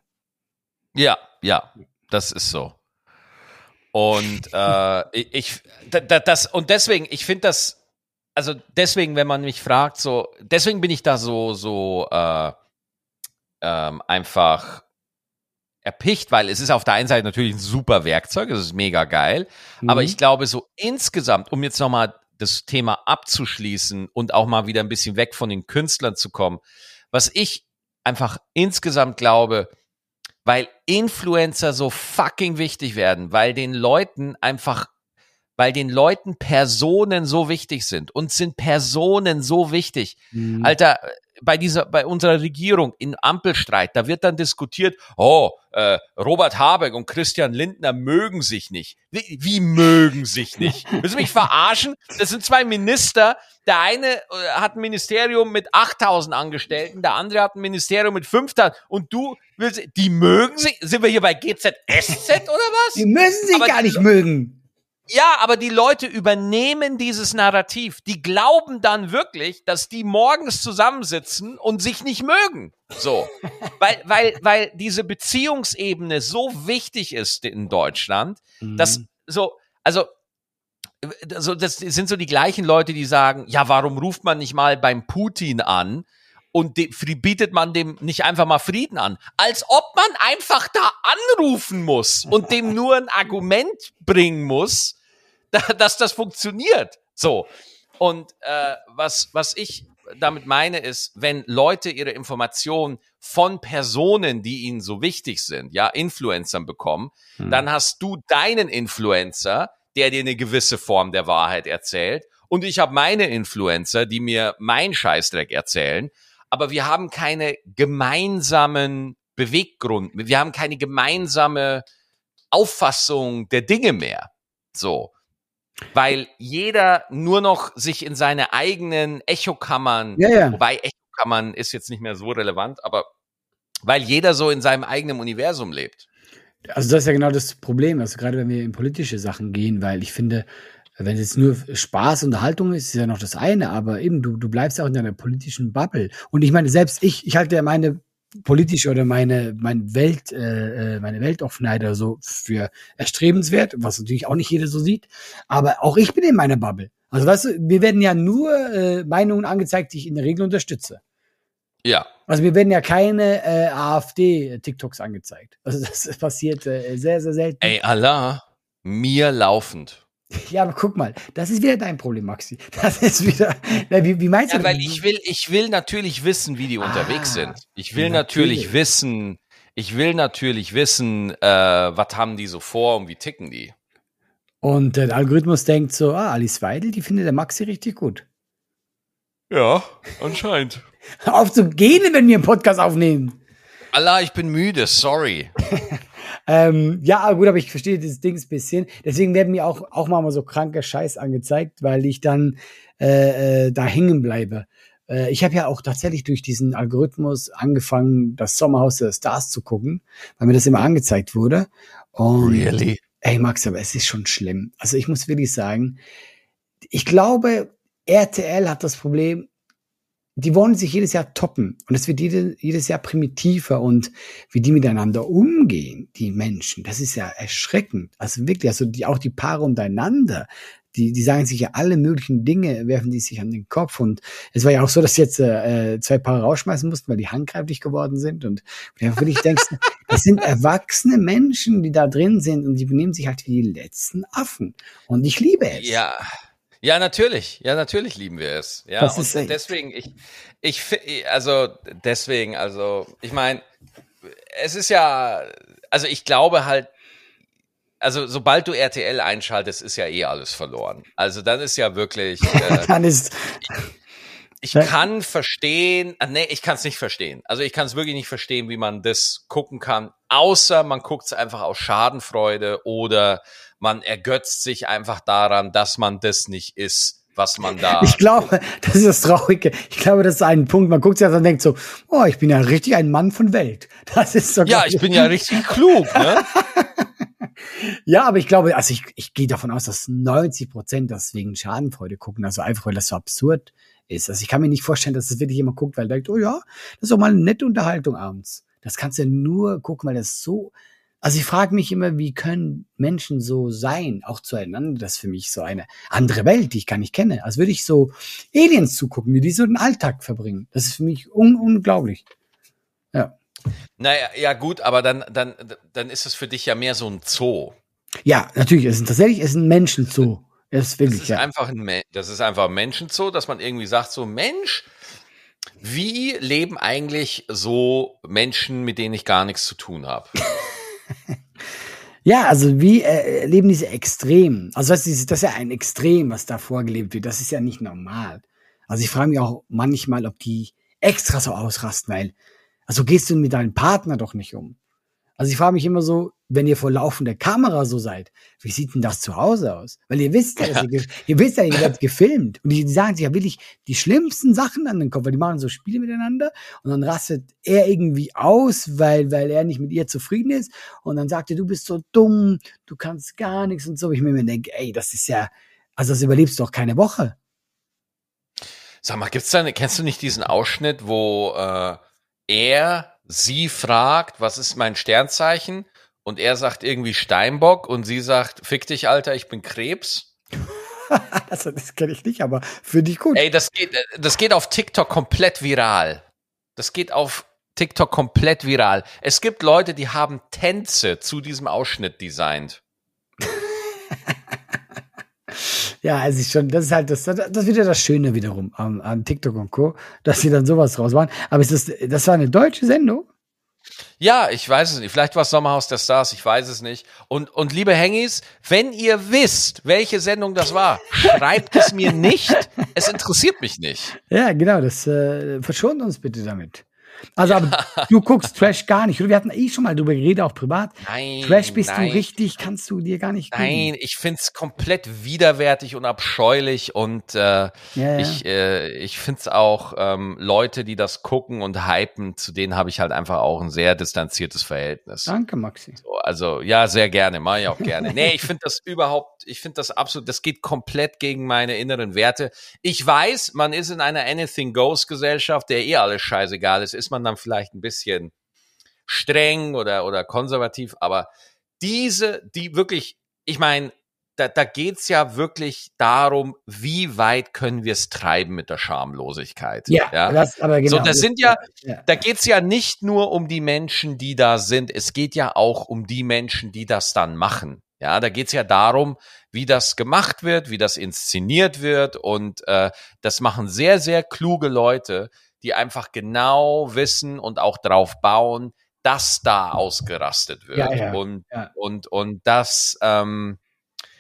Ja, ja, das ist so. Und äh, ich, ich da, da, das und deswegen, ich finde das, also deswegen, wenn man mich fragt, so, deswegen bin ich da so so äh, ähm, einfach erpicht, weil es ist auf der einen Seite natürlich ein super Werkzeug, es ist mega geil, aber Mhm. ich glaube so insgesamt, um jetzt nochmal das Thema abzuschließen und auch mal wieder ein bisschen weg von den Künstlern zu kommen, was ich einfach insgesamt glaube, weil Influencer so fucking wichtig werden, weil den Leuten einfach, weil den Leuten Personen so wichtig sind. Uns sind Personen so wichtig. Mhm. Alter, bei dieser, bei unserer Regierung in Ampelstreit, da wird dann diskutiert, oh, äh, Robert Habeck und Christian Lindner mögen sich nicht. Wie, wie mögen sich nicht? Willst du mich verarschen? Das sind zwei Minister. Der eine äh, hat ein Ministerium mit 8000 Angestellten, der andere hat ein Ministerium mit 5000 und du willst, die mögen sich? Sind wir hier bei GZSZ oder was? Die müssen sich aber gar nicht mögen. Ja, aber die Leute übernehmen dieses Narrativ. Die glauben dann wirklich, dass die morgens zusammensitzen und sich nicht mögen. So. weil, weil, weil diese Beziehungsebene so wichtig ist in Deutschland, dass Mhm. so, also, also das sind so die gleichen Leute, die sagen, ja, warum ruft man nicht mal beim Putin an und bietet man dem nicht einfach mal Frieden an? Als ob man einfach da anrufen muss und dem nur ein Argument bringen muss, da, dass das funktioniert. So. Und äh, was, was ich damit meine, ist, wenn Leute ihre Informationen von Personen, die ihnen so wichtig sind, ja, Influencern bekommen, Hm. dann hast du deinen Influencer, der dir eine gewisse Form der Wahrheit erzählt. Und ich habe meine Influencer, die mir mein Scheißdreck erzählen. Aber wir haben keine gemeinsamen Beweggrund, wir haben keine gemeinsame Auffassung der Dinge mehr. So. Weil jeder nur noch sich in seine eigenen Echokammern, Ja, ja. wobei Echokammern ist jetzt nicht mehr so relevant, aber weil jeder so in seinem eigenen Universum lebt. Also das ist ja genau das Problem, also gerade wenn wir in politische Sachen gehen, weil ich finde, wenn es jetzt nur Spaß, Unterhaltung ist, ist ja noch das eine, aber eben, du, du bleibst auch in deiner politischen Bubble. Und ich meine, selbst ich, ich halte ja meine politische oder meine, meine Welt, äh, äh, meine Weltoffenheit oder so für erstrebenswert, was natürlich auch nicht jeder so sieht. Aber auch ich bin in meiner Bubble. Also weißt du, wir werden ja nur äh, Meinungen angezeigt, die ich in der Regel unterstütze. Ja. Also mir werden ja keine äh, AfD-TikToks angezeigt. Also das passiert äh, sehr, sehr selten. Ey, Allah, mir laufend. Ja, aber guck mal, das ist wieder dein Problem, Maxi. Das ist wieder. Na, wie, wie meinst du Ja, das? weil ich will, ich will natürlich wissen, wie die unterwegs Ah, sind. Ich will natürlich. natürlich wissen, ich will natürlich wissen, äh, was haben die so vor und wie ticken die. Und der Algorithmus denkt so, ah, Alice Weidel, die findet der Maxi richtig gut. Ja, anscheinend. Auf zu gehen, wenn wir einen Podcast aufnehmen. Allah, ich bin müde, sorry. Ähm, ja, gut, aber ich verstehe dieses Ding ein bisschen. Deswegen werden mir auch, auch mal so kranker Scheiß angezeigt, weil ich dann äh, äh, da hängen bleibe. Äh, ich habe ja auch tatsächlich durch diesen Algorithmus angefangen, das Sommerhaus der Stars zu gucken, weil mir das immer angezeigt wurde. Und Ey, Max, aber es ist schon schlimm. Also ich muss wirklich sagen, ich glaube, RTL hat das Problem, die wollen sich jedes Jahr toppen. Und es wird jede, jedes Jahr primitiver und wie die miteinander umgehen, die Menschen, das ist ja erschreckend. Also wirklich, also die, auch die Paare untereinander, die, die sagen sich ja alle möglichen Dinge, werfen die sich an den Kopf. Und es war ja auch so, dass jetzt äh, zwei Paare rausschmeißen mussten, weil die handgreiflich geworden sind. Und ja wirklich denkst, das sind erwachsene Menschen, die da drin sind und die benehmen sich halt wie die letzten Affen. Und ich liebe es. Ja. Ja, natürlich. Ja, natürlich lieben wir es. Ja, Das und ist echt- deswegen, ich, ich, also, deswegen, also, ich meine, es ist ja, also ich glaube halt, also sobald du RTL einschaltest, ist ja eh alles verloren. Also dann ist ja wirklich, äh, Dann ist, ich kann verstehen, ah, nee, ich kann es nicht verstehen. Also ich kann es wirklich nicht verstehen, wie man das gucken kann, außer man guckt es einfach aus Schadenfreude oder man ergötzt sich einfach daran, dass man das nicht ist, was man da. ich glaube, das ist das Traurige. Ich glaube, das ist ein Punkt. Man guckt sich das und denkt so, oh, ich bin ja richtig ein Mann von Welt. Das ist so ja, ich bin ja richtig klug, ne? Ja, aber ich glaube, also ich, ich gehe davon aus, dass 90 Prozent das wegen Schadenfreude gucken, also einfach, weil das so absurd ist. Also ich kann mir nicht vorstellen, dass das wirklich jemand guckt, weil er denkt, oh ja, das ist doch mal eine nette Unterhaltung abends. Das kannst du nur gucken, weil das so, also ich frage mich immer, wie können Menschen so sein, auch zueinander, das ist für mich so eine andere Welt, die ich gar nicht kenne. Als würde ich so Aliens zugucken, wie die so den Alltag verbringen. Das ist für mich un unglaublich. Ja. Naja, ja gut, aber dann, dann, dann ist es für dich ja mehr so ein Zoo. Ja, natürlich, es ist tatsächlich, es ist ein Menschenzoo. Es ist Das wirklich, ist ja. einfach ein, das ist einfach ein Menschenzoo, dass man irgendwie sagt, so Mensch, wie leben eigentlich so Menschen, mit denen ich gar nichts zu tun habe? Ja, also wie äh, erleben diese Extremen? Also das ist, das ist ja ein Extrem, was da vorgelebt wird. Das ist ja nicht normal. Also ich frage mich auch manchmal, ob die extra so ausrasten, weil, also gehst du mit deinem Partner doch nicht um. Also ich frage mich immer so, wenn ihr vor laufender Kamera so seid, wie sieht denn das zu Hause aus? Weil ihr wisst ja, dass ihr, ihr wisst ja, ihr werdet gefilmt. Und die, die sagen sich ja wirklich die schlimmsten Sachen an den Kopf, weil die machen so Spiele miteinander und dann rastet er irgendwie aus, weil, weil er nicht mit ihr zufrieden ist. Und dann sagt er, du bist so dumm, du kannst gar nichts und so. Ich mir immer denke, ey, das ist ja, also das überlebst du doch keine Woche. Sag mal, gibt's da, eine- kennst du nicht diesen Ausschnitt, wo äh, er sie fragt, was ist mein Sternzeichen? Und er sagt irgendwie Steinbock und sie sagt, fick dich, Alter, ich bin Krebs. Also, das kenne ich nicht, aber für dich gut. Ey, das geht, das geht auf TikTok komplett viral. Das geht auf TikTok komplett viral. Es gibt Leute, die haben Tänze zu diesem Ausschnitt designt. Ja, also ich schon, das ist halt das, das ist wieder das Schöne wiederum an, an TikTok und Co., dass sie dann sowas raus waren. Aber ist das, das war eine deutsche Sendung? Ja, ich weiß es nicht. Vielleicht war es Sommerhaus der Stars, ich weiß es nicht. Und, und liebe Hengis, wenn ihr wisst, welche Sendung das war, schreibt es mir nicht. Es interessiert mich nicht. Ja, genau, das äh, verschont uns bitte damit. Also, aber du guckst Trash gar nicht. Wir hatten eh schon mal drüber geredet, auch privat. Nein. Trash bist nein. du richtig, kannst du dir gar nicht geben. Nein, ich find's komplett widerwärtig und abscheulich und äh, Ja, ja. ich, äh, ich find's auch ähm, Leute, die das gucken und hypen, zu denen habe ich halt einfach auch ein sehr distanziertes Verhältnis. Danke, Maxi. So, also ja, sehr gerne, mache ich auch gerne. Nee, ich finde das überhaupt, ich finde das absolut, das geht komplett gegen meine inneren Werte. Ich weiß, man ist in einer Anything Goes Gesellschaft, der eh alles scheißegal ist, ist man dann vielleicht ein bisschen streng oder, oder konservativ, aber diese, die wirklich, ich meine, da, da geht's ja wirklich darum, wie weit können wir es treiben mit der Schamlosigkeit. Ja, das aber genau. So, das sind ja, ja. da geht's ja nicht nur um die Menschen, die da sind, es geht ja auch um die Menschen, die das dann machen. Ja, da geht's ja darum, wie das gemacht wird, wie das inszeniert wird. Und äh, das machen sehr, sehr kluge Leute, die einfach genau wissen und auch drauf bauen, dass da ausgerastet wird. Ja, ja, und, ja. und, und das, ähm,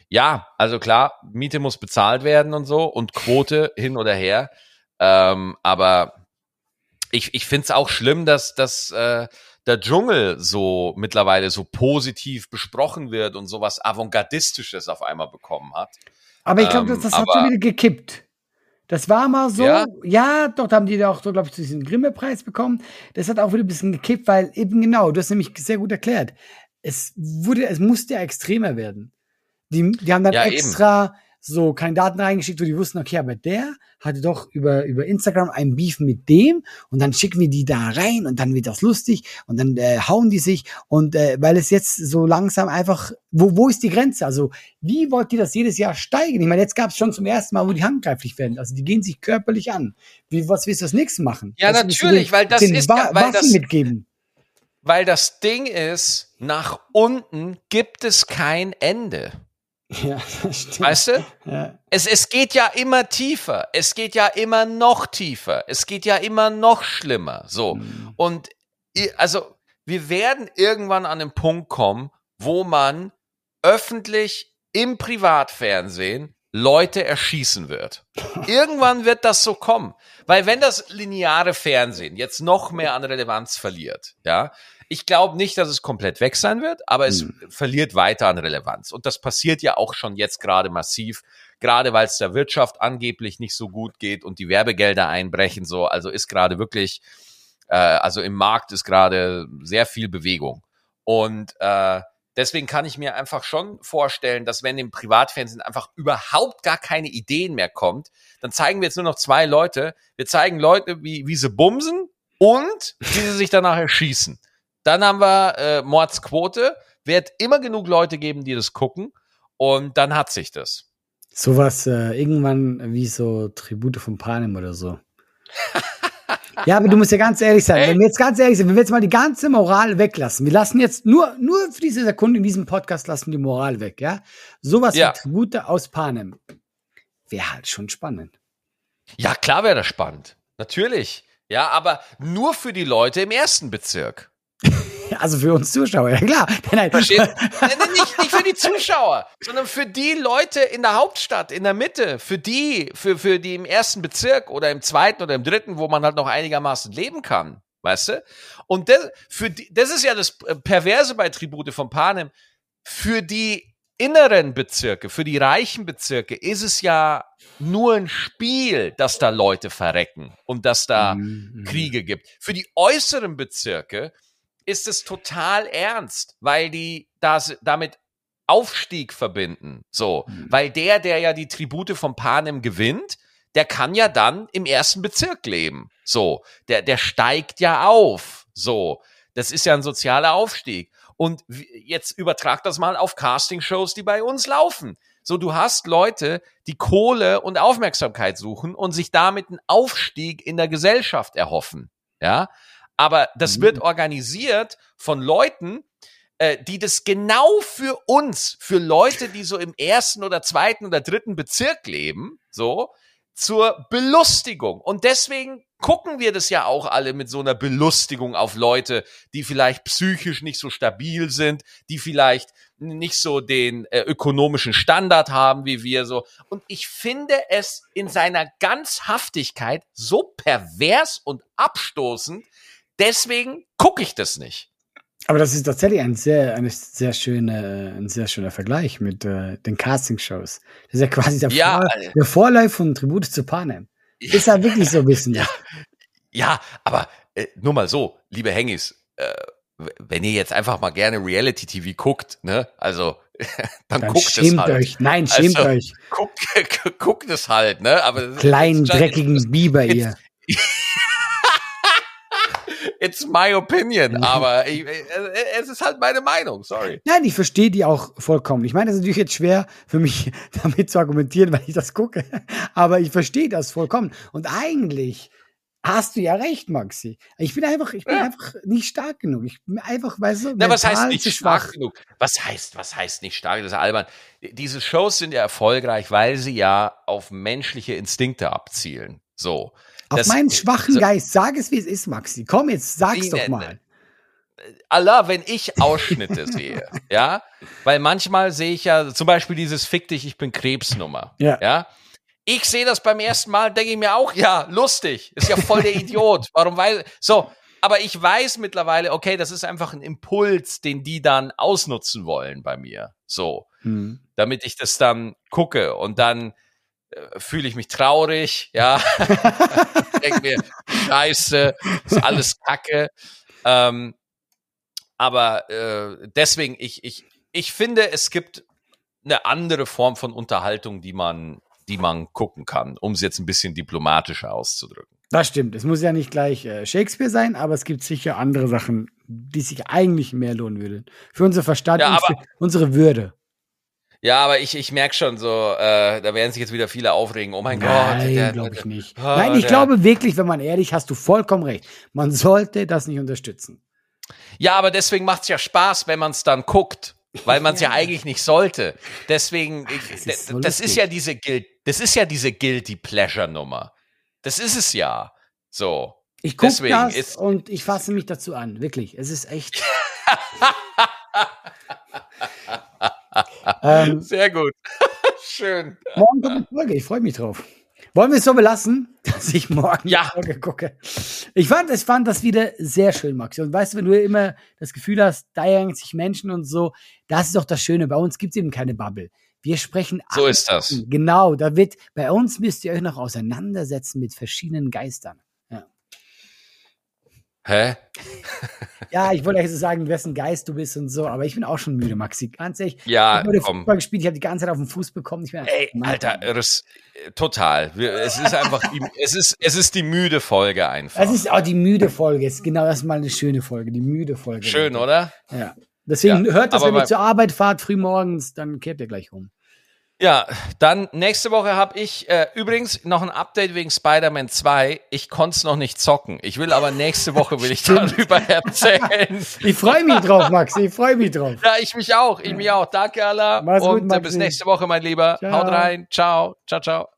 ja, also klar, Miete muss bezahlt werden und so und Quote hin oder her. Ähm, aber ich, ich finde es auch schlimm, dass, dass äh, der Dschungel so mittlerweile so positiv besprochen wird und sowas Avantgardistisches auf einmal bekommen hat. Aber ich glaube, Ähm, das, das hat aber- schon wieder gekippt. Das war mal so, ja, Ja? doch, da haben die da auch, so, glaube ich, diesen Grimme-Preis bekommen. Das hat auch wieder ein bisschen gekippt, weil eben genau, du hast nämlich sehr gut erklärt. Es wurde, es musste ja extremer werden. Die, die haben dann Ja, eben. So Kandidaten reingeschickt, wo die wussten, okay, aber der hatte doch über, über Instagram ein Beef mit dem und dann schicken wir die da rein und dann wird das lustig und dann äh, hauen die sich und äh, weil es jetzt so langsam einfach, wo, wo ist die Grenze? Also wie wollt ihr das jedes Jahr steigen? Ich meine, jetzt gab es schon zum ersten Mal, wo die handgreiflich werden. Also die gehen sich körperlich an. Wie, was willst du das nächste machen? Ja, Das natürlich, den- weil das ist Wa- weil Waffen das- mitgeben. Weil das Ding ist, nach unten gibt es kein Ende. Ja, das stimmt. Weißt du? Ja. Es, es geht ja immer tiefer. Es geht ja immer noch tiefer. Es geht ja immer noch schlimmer. So. Mhm. Und also, wir werden irgendwann an den Punkt kommen, wo man öffentlich im Privatfernsehen Leute erschießen wird. Irgendwann wird das so kommen. Weil wenn das lineare Fernsehen jetzt noch mehr an Relevanz verliert, ja, ich glaube nicht, dass es komplett weg sein wird, aber es verliert weiter an Relevanz. Und das passiert ja auch schon jetzt gerade massiv, gerade weil es der Wirtschaft angeblich nicht so gut geht und die Werbegelder einbrechen, so. Also ist gerade wirklich, äh, also im Markt ist gerade sehr viel Bewegung. Und äh, deswegen kann ich mir einfach schon vorstellen, dass wenn im Privatfernsehen einfach überhaupt gar keine Ideen mehr kommt, dann zeigen wir jetzt nur noch zwei Leute. Wir zeigen Leute, wie, wie sie bumsen und wie sie sich danach erschießen. Dann haben wir äh, Mordsquote. Wird immer genug Leute geben, die das gucken. Und dann hat sich das. Sowas äh, irgendwann wie so Tribute von Panem oder so. ja, aber du musst ja ganz ehrlich sein. Ey. Wenn wir jetzt ganz ehrlich sind, wenn wir jetzt mal die ganze Moral weglassen, wir lassen jetzt nur, nur für diese Sekunde in diesem Podcast lassen die Moral weg, ja? Sowas Ja. wie Tribute aus Panem. Wäre halt schon spannend. Ja, klar wäre das spannend. Natürlich. Ja, aber nur für die Leute im ersten Bezirk. Also für uns Zuschauer, ja klar. Nein, nein. Verstehst? Nein, nicht, nicht für die Zuschauer, sondern für die Leute in der Hauptstadt, in der Mitte, für die, für, für die im ersten Bezirk oder im zweiten oder im dritten, wo man halt noch einigermaßen leben kann. Weißt du? Und das, für die, das ist ja das Perverse bei Tribute von Panem. Für die inneren Bezirke, für die reichen Bezirke ist es ja nur ein Spiel, dass da Leute verrecken und dass da Mhm. Kriege gibt. Für die äußeren Bezirke ist es total ernst, weil die das damit Aufstieg verbinden. So, Mhm. weil der, der ja die Tribute von Panem gewinnt, der kann ja dann im ersten Bezirk leben. So, der, der steigt ja auf. So, das ist ja ein sozialer Aufstieg. Und jetzt übertrag das mal auf Castingshows, die bei uns laufen. So, du hast Leute, die Kohle und Aufmerksamkeit suchen und sich damit einen Aufstieg in der Gesellschaft erhoffen. Ja, aber das Mhm. wird organisiert von Leuten, äh, die das genau für uns, für Leute, die so im ersten oder zweiten oder dritten Bezirk leben, so, zur Belustigung. Und deswegen gucken wir das ja auch alle mit so einer Belustigung auf Leute, die vielleicht psychisch nicht so stabil sind, die vielleicht nicht so den äh, ökonomischen Standard haben wie wir so. Und ich finde es in seiner Ganzhaftigkeit so pervers und abstoßend. Deswegen gucke ich das nicht. Aber das ist tatsächlich ein sehr, eine sehr schöne, ein sehr schöner Vergleich mit äh, den Castingshows. Das ist ja quasi der, Ja, Vor äh. der Vorläufer von Tribute zu Panem. Ist ja wirklich so ein bisschen. Ja. Ja, aber äh, nur mal so, liebe Hengis, äh, wenn ihr jetzt einfach mal gerne Reality-TV guckt, ne, also dann, Dann guckt es schämt halt. euch. Nein, schämt Also, euch. Guckt, guckt es halt, ne? Aber Kleinen, dreckigen Biber, ihr. It's my opinion, aber ich, äh, es ist halt meine Meinung, sorry. Nein, ich verstehe die auch vollkommen. Ich meine, das ist natürlich jetzt schwer für mich, damit zu argumentieren, weil ich das gucke. Aber ich verstehe das vollkommen. Und eigentlich hast du ja recht, Maxi. Ich bin einfach, ich bin Ja. einfach nicht stark genug. Ich bin einfach, weißt du, Na, was heißt nicht zu stark genug? Was heißt, was heißt nicht stark? Das ist albern. Diese Shows sind ja erfolgreich, weil sie ja auf menschliche Instinkte abzielen. So. Auf Das- meinen schwachen so- Geist, sag es, wie es ist, Maxi. Komm, jetzt sag's doch mal. Allah, wenn ich Ausschnitte sehe, ja, weil manchmal sehe ich ja zum Beispiel dieses Fick dich, ich bin Krebsnummer, Ja. ja. Ich sehe das beim ersten Mal, denke ich mir auch, ja, lustig, ist ja voll der Idiot. Warum weiß, so, aber ich weiß mittlerweile, okay, das ist einfach ein Impuls, den die dann ausnutzen wollen bei mir, so, Hm. damit ich das dann gucke und dann äh, fühle ich mich traurig, ja, denke mir, scheiße, ist alles Kacke. Ähm, aber äh, deswegen, ich, ich, ich finde, es gibt eine andere Form von Unterhaltung, die man, die man gucken kann, um es jetzt ein bisschen diplomatischer auszudrücken. Das stimmt. Es muss ja nicht gleich äh, Shakespeare sein, aber es gibt sicher andere Sachen, die sich eigentlich mehr lohnen würden. Für unser Verstand Ja, und für unsere Würde. Ja, aber ich, ich merke schon so, äh, da werden sich jetzt wieder viele aufregen. Oh mein Gott. Nein, glaube ich nicht. Ah, Nein, ich der- glaube wirklich, wenn man ehrlich, hast du vollkommen recht. Man sollte das nicht unterstützen. Ja, aber deswegen macht's ja Spaß, wenn man es dann guckt, weil man es ja. Ja. eigentlich nicht sollte. Deswegen, ich, es ist das, so das ist ja diese Guilt, das ist ja diese guilty pleasure Nummer. Das ist es ja. So. Ich gucke das ist- und ich fasse mich dazu an. Wirklich. Es ist echt. ähm, Sehr gut. Schön. morgen kommt eine Folge. Ich freue mich drauf. Wollen wir es so belassen, dass ich morgen Ja. Folge gucke? Ich fand, ich fand das wieder sehr schön, Maxi. Und weißt du, wenn du immer das Gefühl hast, da ärgern sich Menschen und so, das ist doch das Schöne. Bei uns gibt es eben keine Bubble. Wir sprechen So ist das. Genau, da wird, bei uns müsst ihr euch noch auseinandersetzen mit verschiedenen Geistern. Hä? ja ich wollte eigentlich so sagen, wessen Geist du bist und so, aber ich bin auch schon müde, Maxi. Ganz ehrlich. Ja, ich habe komm. Fußball gespielt, ich habe die ganze Zeit auf den Fuß bekommen. Ich bin Ey, Alter, das, äh, total. Es ist einfach, die, es ist, es ist die müde Folge einfach. Das ist auch die müde Folge. Ist genau, das ist mal eine schöne Folge. Die müde Folge. Schön, oder? Ja. Deswegen Ja, hört das, wenn ihr zur Arbeit fahrt, früh morgens, dann kehrt ihr gleich um. Ja, dann nächste Woche habe ich äh, übrigens noch ein Update wegen Spider-Man 2. Ich konnte es noch nicht zocken. Ich will aber nächste Woche will ich darüber erzählen. Ich freue mich drauf, Max. Ich freue mich drauf. Ja, ich mich auch. Ich mich auch. Danke, Allah. Mach's gut, Und äh, bis nächste Woche, mein Lieber. Ciao. Haut rein. Ciao. Ciao, ciao.